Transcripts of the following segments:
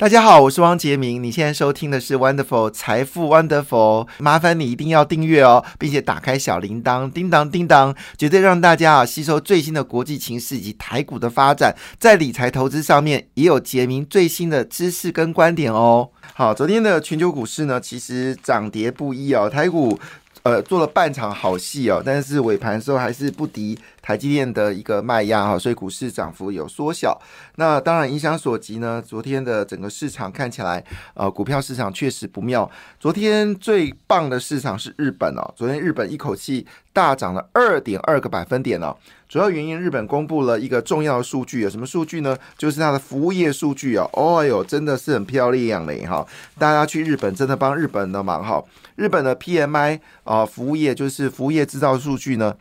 大家好，我是汪杰明。你现在收听的是 Wonderful 财富 Wonderful，麻烦你一定要订阅哦，并且打开小铃铛，叮当叮当，绝对让大家啊吸收最新的国际情势以及台股的发展，在理财投资上面也有杰明最新的知识跟观点哦。好，昨天的全球股市呢，其实涨跌不一哦，台股。呃，做了半场好戏哦，但是尾盘的时候还是不敌台积电的一个卖压哈，所以股市涨幅有缩小。那当然影响所及呢，昨天的整个市场看起来，呃，股票市场确实不妙。昨天最棒的市场是日本哦，昨天日本一口气大涨了二点二个百分点哦。主要原因，日本公布了一个重要的数据，有什么数据呢？就是它的服务业数据哦。哦哟，真的是很漂亮嘞哈！大家去日本真的帮日本的忙哈。日本的 PMI 啊，服务业就是服务业制造数据呢，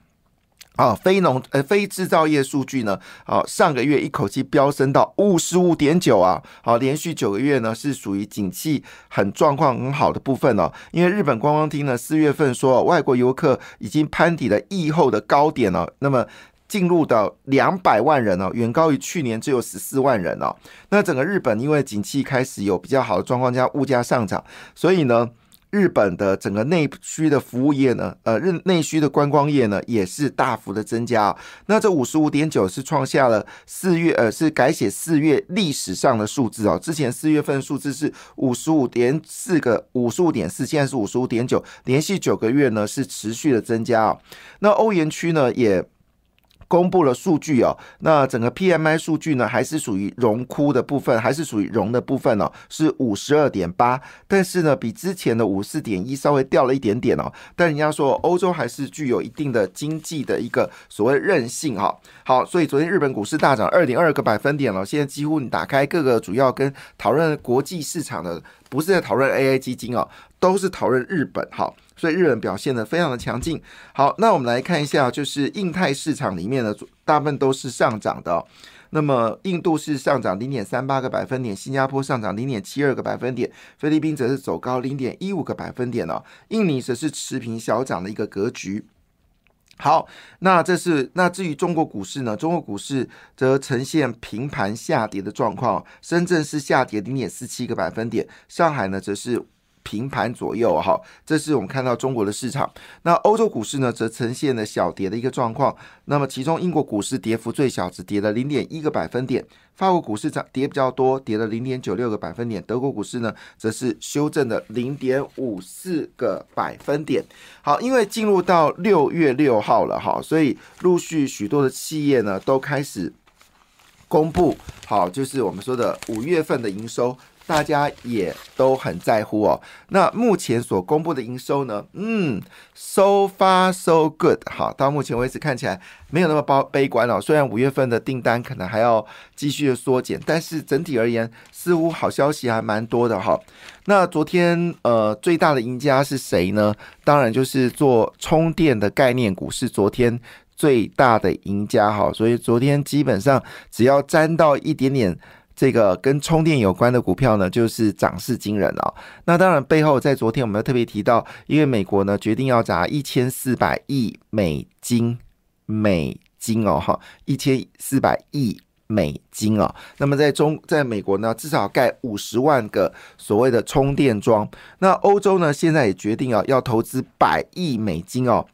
啊，非农呃非制造业数据呢，啊，上个月一口气飙升到五十五点九啊，好，连续九个月呢是属于景气很状况很好的部分哦。因为日本观光厅呢四月份说外国游客已经攀抵了疫后的高点了，那么。进入到两百万人哦，远高于去年只有十四万人哦。那整个日本因为景气开始有比较好的状况，加物价上涨，所以呢，日本的整个内需的服务业呢，呃，日内需的观光业呢，也是大幅的增加。那这五十五点九是创下了四月呃，是改写四月历史上的数字哦。之前四月份数字是五十五点四个五十五点四，现在是五十五点九，连续九个月呢是持续的增加哦。那欧元区呢也。公布了数据哦，那整个 PMI 数据呢，还是属于荣枯的部分，还是属于荣的部分哦，是五十二点八，但是呢，比之前的五四点一稍微掉了一点点哦。但人家说欧洲还是具有一定的经济的一个所谓韧性哈。好，所以昨天日本股市大涨二点二个百分点了，现在几乎你打开各个主要跟讨论国际市场的，不是在讨论 AI 基金哦，都是讨论日本哈。所以日本表现的非常的强劲。好，那我们来看一下，就是印太市场里面的大部分都是上涨的。那么印度是上涨零点三八个百分点，新加坡上涨零点七二个百分点，菲律宾则是走高零点一五个百分点哦。印尼则是持平小涨的一个格局。好，那这是那至于中国股市呢？中国股市则呈现平盘下跌的状况，深圳是下跌零点四七个百分点，上海呢则是。平盘左右哈，这是我们看到中国的市场。那欧洲股市呢，则呈现了小跌的一个状况。那么其中英国股市跌幅最小，只跌了零点一个百分点；法国股市涨跌比较多，跌了零点九六个百分点；德国股市呢，则是修正的零点五四个百分点。好，因为进入到六月六号了哈，所以陆续许多的企业呢，都开始公布好，就是我们说的五月份的营收。大家也都很在乎哦。那目前所公布的营收呢？嗯，so far so good。好，到目前为止看起来没有那么悲悲观哦。虽然五月份的订单可能还要继续的缩减，但是整体而言，似乎好消息还蛮多的哈。那昨天呃，最大的赢家是谁呢？当然就是做充电的概念股是昨天最大的赢家哈。所以昨天基本上只要沾到一点点。这个跟充电有关的股票呢，就是涨势惊人哦。那当然背后在昨天我们特别提到，因为美国呢决定要砸一千四百亿美金，美金哦哈，一千四百亿美金哦。那么在中在美国呢，至少盖五十万个所谓的充电桩。那欧洲呢，现在也决定啊，要投资百亿美金哦。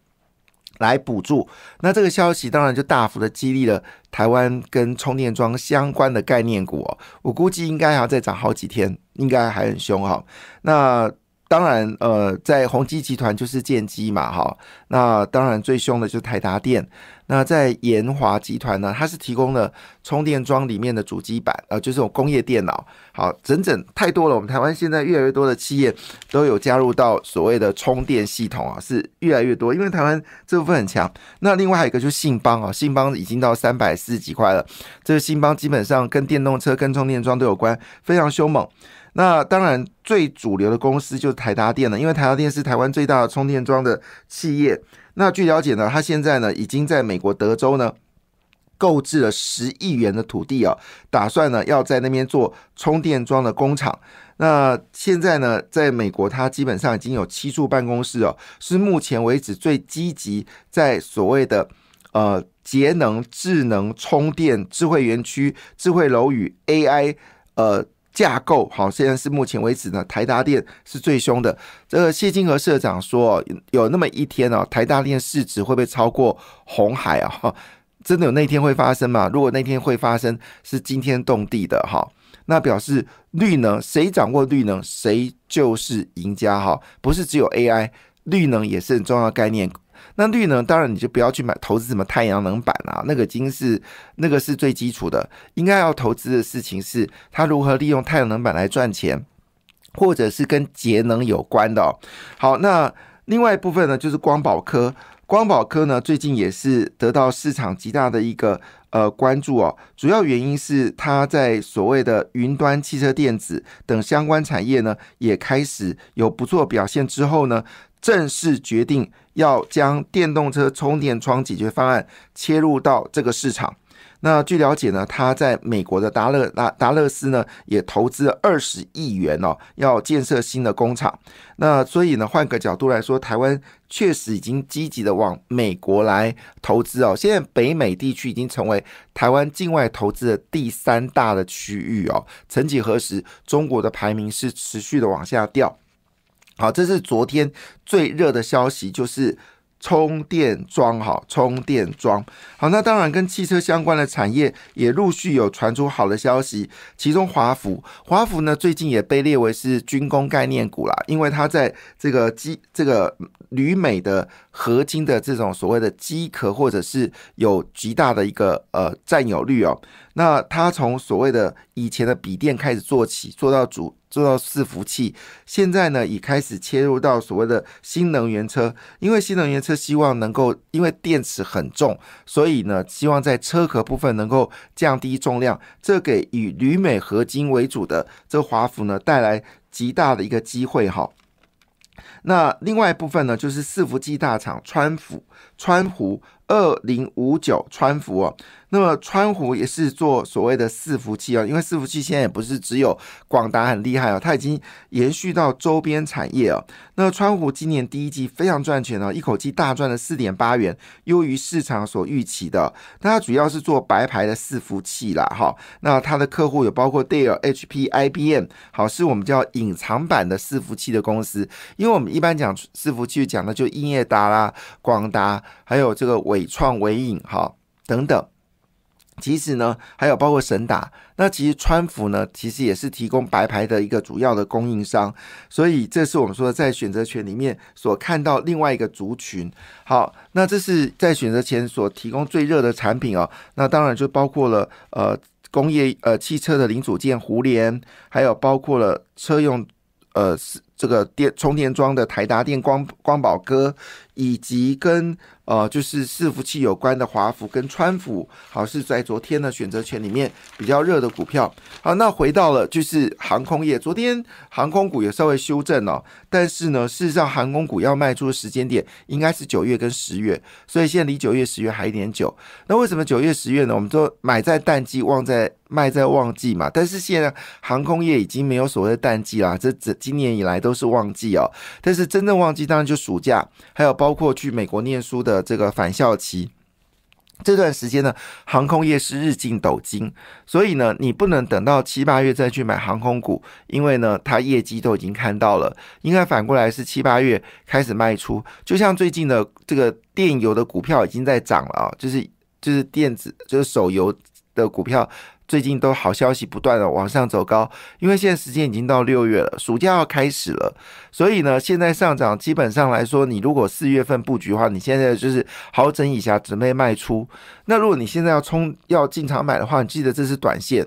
来补助，那这个消息当然就大幅的激励了台湾跟充电桩相关的概念股哦。我估计应该还要再涨好几天，应该还很凶哈。那当然，呃，在宏基集团就是建机嘛哈。那当然最凶的就是台达电。那在延华集团呢，它是提供了充电桩里面的主机板，呃，就是种工业电脑。好，整整太多了。我们台湾现在越来越多的企业都有加入到所谓的充电系统啊，是越来越多。因为台湾这部分很强。那另外还有一个就是信邦啊，信邦已经到三百四十几块了。这个信邦基本上跟电动车、跟充电桩都有关，非常凶猛。那当然最主流的公司就是台达电了，因为台达电是台湾最大的充电桩的企业。那据了解呢，他现在呢已经在美国德州呢购置了十亿元的土地啊，打算呢要在那边做充电桩的工厂。那现在呢，在美国，它基本上已经有七处办公室哦，是目前为止最积极在所谓的呃节能、智能充电、智慧园区、智慧楼宇、AI 呃。架构好，现在是目前为止呢，台达电是最凶的。这个谢金河社长说，有那么一天哦，台达电市值会不会超过红海啊？真的有那天会发生吗？如果那天会发生，是惊天动地的哈。那表示绿能谁掌握绿能，谁就是赢家哈。不是只有 AI，绿能也是很重要的概念。那绿能当然你就不要去买投资什么太阳能板啊，那个已经是那个是最基础的。应该要投资的事情是它如何利用太阳能板来赚钱，或者是跟节能有关的。好，那另外一部分呢，就是光宝科。光宝科呢最近也是得到市场极大的一个呃关注哦，主要原因是它在所谓的云端汽车电子等相关产业呢也开始有不错表现之后呢。正式决定要将电动车充电桩解决方案切入到这个市场。那据了解呢，他在美国的达勒达达勒斯呢也投资了二十亿元哦，要建设新的工厂。那所以呢，换个角度来说，台湾确实已经积极的往美国来投资哦。现在北美地区已经成为台湾境外投资的第三大的区域哦。曾几何时，中国的排名是持续的往下掉。好，这是昨天最热的消息，就是充电桩。哈，充电桩。好，那当然跟汽车相关的产业也陆续有传出好的消息。其中华福，华福呢最近也被列为是军工概念股啦，因为它在这个机这个铝镁的合金的这种所谓的机壳，或者是有极大的一个呃占有率哦。那它从所谓的以前的笔电开始做起，做到主。做到伺服器，现在呢已开始切入到所谓的新能源车，因为新能源车希望能够，因为电池很重，所以呢希望在车壳部分能够降低重量，这给以铝镁合金为主的这华孚呢带来极大的一个机会哈。那另外一部分呢就是伺服器大厂川孚，川湖二零五九川孚。那么川湖也是做所谓的伺服器啊，因为伺服器现在也不是只有广达很厉害哦，它已经延续到周边产业哦。那川湖今年第一季非常赚钱哦，一口气大赚了四点八元，优于市场所预期的。那它主要是做白牌的伺服器啦，哈。那它的客户有包括戴尔、HP、IBM，好，是我们叫隐藏版的伺服器的公司。因为我们一般讲伺服器讲的就英业达啦、广达，还有这个伟创、伟影，哈等等。其实呢，还有包括神达，那其实川服呢，其实也是提供白牌的一个主要的供应商，所以这是我们说在选择权里面所看到另外一个族群。好，那这是在选择前所提供最热的产品哦，那当然就包括了呃工业呃汽车的零组件互联，还有包括了车用呃这个电充电桩的台达电光光宝哥，以及跟。呃，就是伺服器有关的华孚跟川孚，好是在昨天的选择权里面比较热的股票。好，那回到了就是航空业，昨天航空股也稍微修正了，但是呢，事实上航空股要卖出的时间点应该是九月跟十月，所以现在离九月、十月还一点久。那为什么九月、十月呢？我们说买在淡季，旺在卖在旺季嘛。但是现在航空业已经没有所谓的淡季啦，这这今年以来都是旺季哦。但是真正旺季当然就暑假，还有包包括去美国念书的。这个返校期这段时间呢，航空业是日进斗金，所以呢，你不能等到七八月再去买航空股，因为呢，它业绩都已经看到了，应该反过来是七八月开始卖出。就像最近的这个电游的股票已经在涨了啊，就是就是电子就是手游的股票。最近都好消息不断的往上走高，因为现在时间已经到六月了，暑假要开始了，所以呢，现在上涨基本上来说，你如果四月份布局的话，你现在就是好整以下，准备卖出。那如果你现在要冲要进场买的话，你记得这是短线，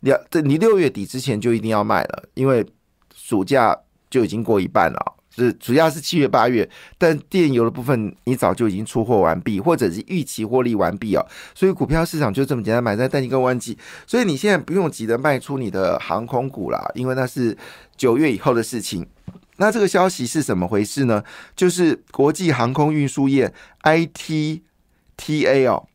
你要这你六月底之前就一定要卖了，因为暑假就已经过一半了。是主要是七月八月，但电油的部分你早就已经出货完毕，或者是预期获利完毕哦，所以股票市场就这么简单，买在淡季跟旺季，所以你现在不用急着卖出你的航空股啦，因为那是九月以后的事情。那这个消息是怎么回事呢？就是国际航空运输业 ITTA 哦。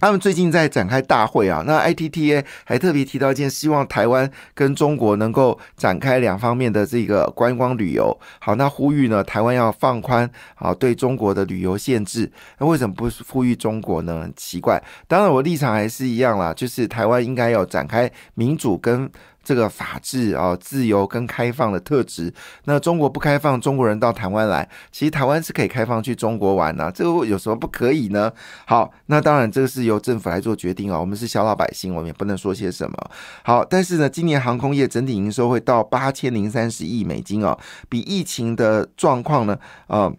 他们最近在展开大会啊，那 ITTA 还特别提到一件，希望台湾跟中国能够展开两方面的这个观光旅游。好，那呼吁呢，台湾要放宽啊对中国的旅游限制。那为什么不呼吁中国呢？奇怪。当然，我立场还是一样啦，就是台湾应该要展开民主跟。这个法治啊、自由跟开放的特质。那中国不开放中国人到台湾来，其实台湾是可以开放去中国玩呢，这个有什么不可以呢？好，那当然这个是由政府来做决定啊，我们是小老百姓，我们也不能说些什么。好，但是呢，今年航空业整体营收会到八千零三十亿美金哦，比疫情的状况呢，呃，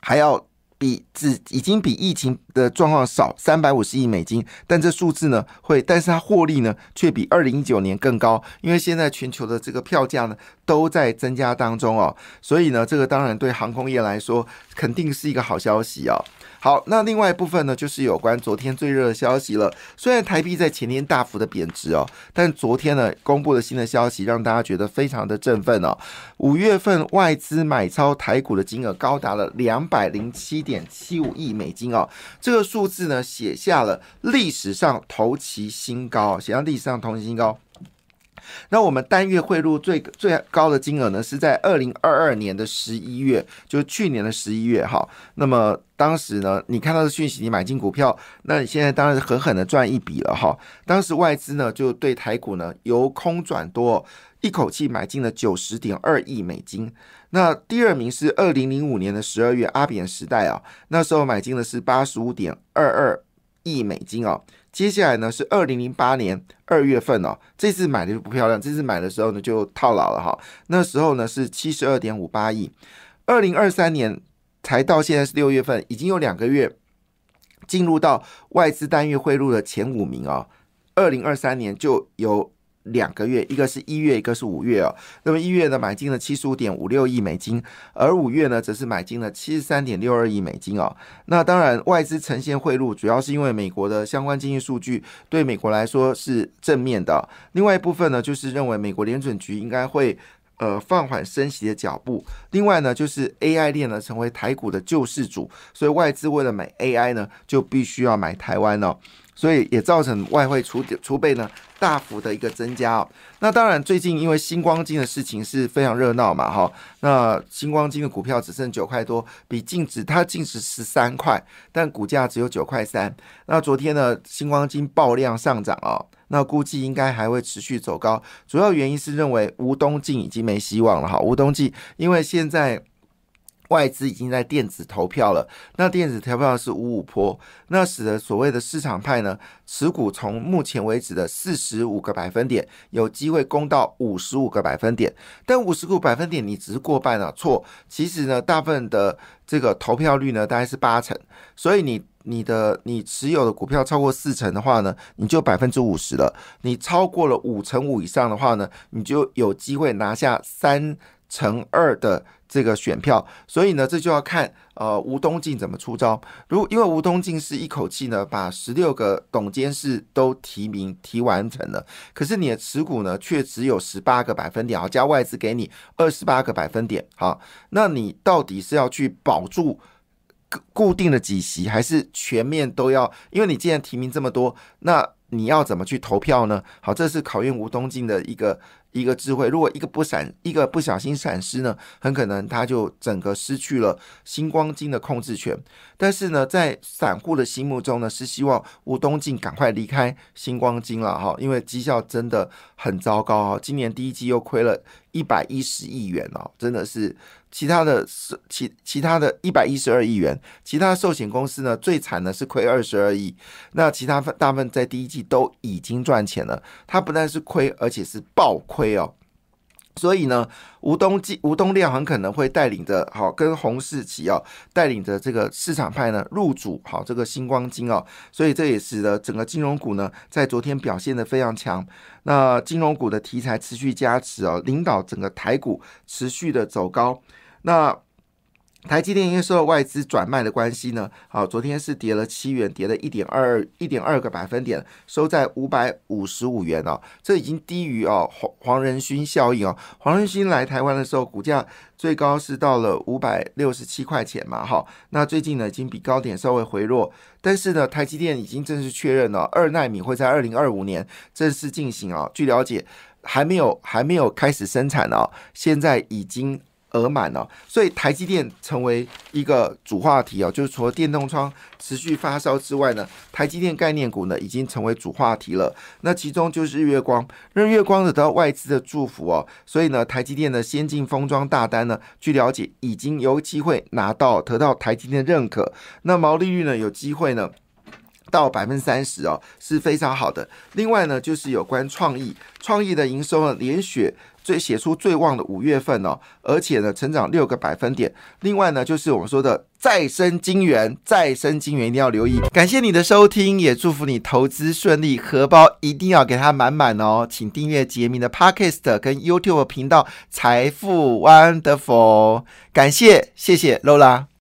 还要。比只已经比疫情的状况少三百五十亿美金，但这数字呢会，但是它获利呢却比二零一九年更高，因为现在全球的这个票价呢都在增加当中哦，所以呢这个当然对航空业来说肯定是一个好消息哦。好，那另外一部分呢，就是有关昨天最热的消息了。虽然台币在前天大幅的贬值哦，但昨天呢公布了新的消息，让大家觉得非常的振奋哦。五月份外资买超台股的金额高达了两百零七点七五亿美金哦，这个数字呢写下了历史上头期新高，写下历史上同期新高。那我们单月汇入最最高的金额呢，是在二零二二年的十一月，就是去年的十一月哈。那么当时呢，你看到的讯息，你买进股票，那你现在当然是狠狠的赚一笔了哈。当时外资呢就对台股呢由空转多，一口气买进了九十点二亿美金。那第二名是二零零五年的十二月阿扁时代啊，那时候买进的是八十五点二二亿美金啊。接下来呢是二零零八年二月份哦，这次买的就不漂亮，这次买的时候呢就套牢了哈。那时候呢是七十二点五八亿，二零二三年才到现在是六月份，已经有两个月进入到外资单月汇入的前五名哦。二零二三年就有。两个月，一个是一月，一个是五月哦。那么一月呢，买进了七十五点五六亿美金，而五月呢，则是买进了七十三点六二亿美金哦。那当然，外资呈现汇入，主要是因为美国的相关经济数据对美国来说是正面的。另外一部分呢，就是认为美国联准局应该会呃放缓升息的脚步。另外呢，就是 AI 链呢成为台股的救世主，所以外资为了买 AI 呢，就必须要买台湾哦。所以也造成外汇储储备呢大幅的一个增加哦。那当然，最近因为星光金的事情是非常热闹嘛，哈。那星光金的股票只剩九块多，比净值它净值十三块，但股价只有九块三。那昨天呢，星光金爆量上涨哦，那估计应该还会持续走高。主要原因是认为吴东进已经没希望了哈。吴东进因为现在。外资已经在电子投票了，那电子投票是五五坡，那使得所谓的市场派呢，持股从目前为止的四十五个百分点，有机会攻到五十五个百分点。但五十个百分点你只是过半啊，错。其实呢，大部分的这个投票率呢，大概是八成，所以你你的你持有的股票超过四成的话呢，你就百分之五十了。你超过了五成五以上的话呢，你就有机会拿下三乘二的。这个选票，所以呢，这就要看呃吴东进怎么出招。如因为吴东进是一口气呢把十六个董监事都提名提完成了，可是你的持股呢却只有十八个百分点，好加外资给你二十八个百分点，好，那你到底是要去保住固定的几席，还是全面都要？因为你既然提名这么多，那你要怎么去投票呢？好，这是考验吴东进的一个。一个智慧，如果一个不闪，一个不小心闪失呢，很可能他就整个失去了星光金的控制权。但是呢，在散户的心目中呢，是希望吴东进赶快离开星光金了哈，因为绩效真的很糟糕哈，今年第一季又亏了一百一十亿元哦，真的是。其他的是其其他的一百一十二亿元，其他寿险公司呢最惨的是亏二十二亿，那其他大部分在第一季都已经赚钱了，它不但是亏，而且是暴亏哦。所以呢，吴东基、吴东亮很可能会带领着好跟洪世奇哦，带领着这个市场派呢入主好这个星光金哦，所以这也使得整个金融股呢在昨天表现的非常强。那金融股的题材持续加持哦，领导整个台股持续的走高。那台积电因为受到外资转卖的关系呢，好，昨天是跌了七元，跌了一点二一点二个百分点，收在五百五十五元哦，这已经低于哦黄黄仁勋效应哦。黄仁勋来台湾的时候，股价最高是到了五百六十七块钱嘛，哈，那最近呢已经比高点稍微回落，但是呢，台积电已经正式确认了二纳米会在二零二五年正式进行啊。据了解，还没有还没有开始生产哦，现在已经。额满哦，所以台积电成为一个主话题哦，就是除了电动窗持续发烧之外呢，台积电概念股呢已经成为主话题了。那其中就是日月光，日月光得到外资的祝福哦，所以呢，台积电的先进封装大单呢，据了解已经有机会拿到得到台积电认可，那毛利率呢有机会呢。到百分之三十哦，是非常好的。另外呢，就是有关创意，创意的营收呢连续最写出最旺的五月份哦，而且呢成长六个百分点。另外呢，就是我们说的再生金源，再生金源一定要留意。感谢你的收听，也祝福你投资顺利，荷包一定要给它满满哦。请订阅杰明的 Podcast 跟 YouTube 频道财富 Wonderful。感谢，谢谢 Lola。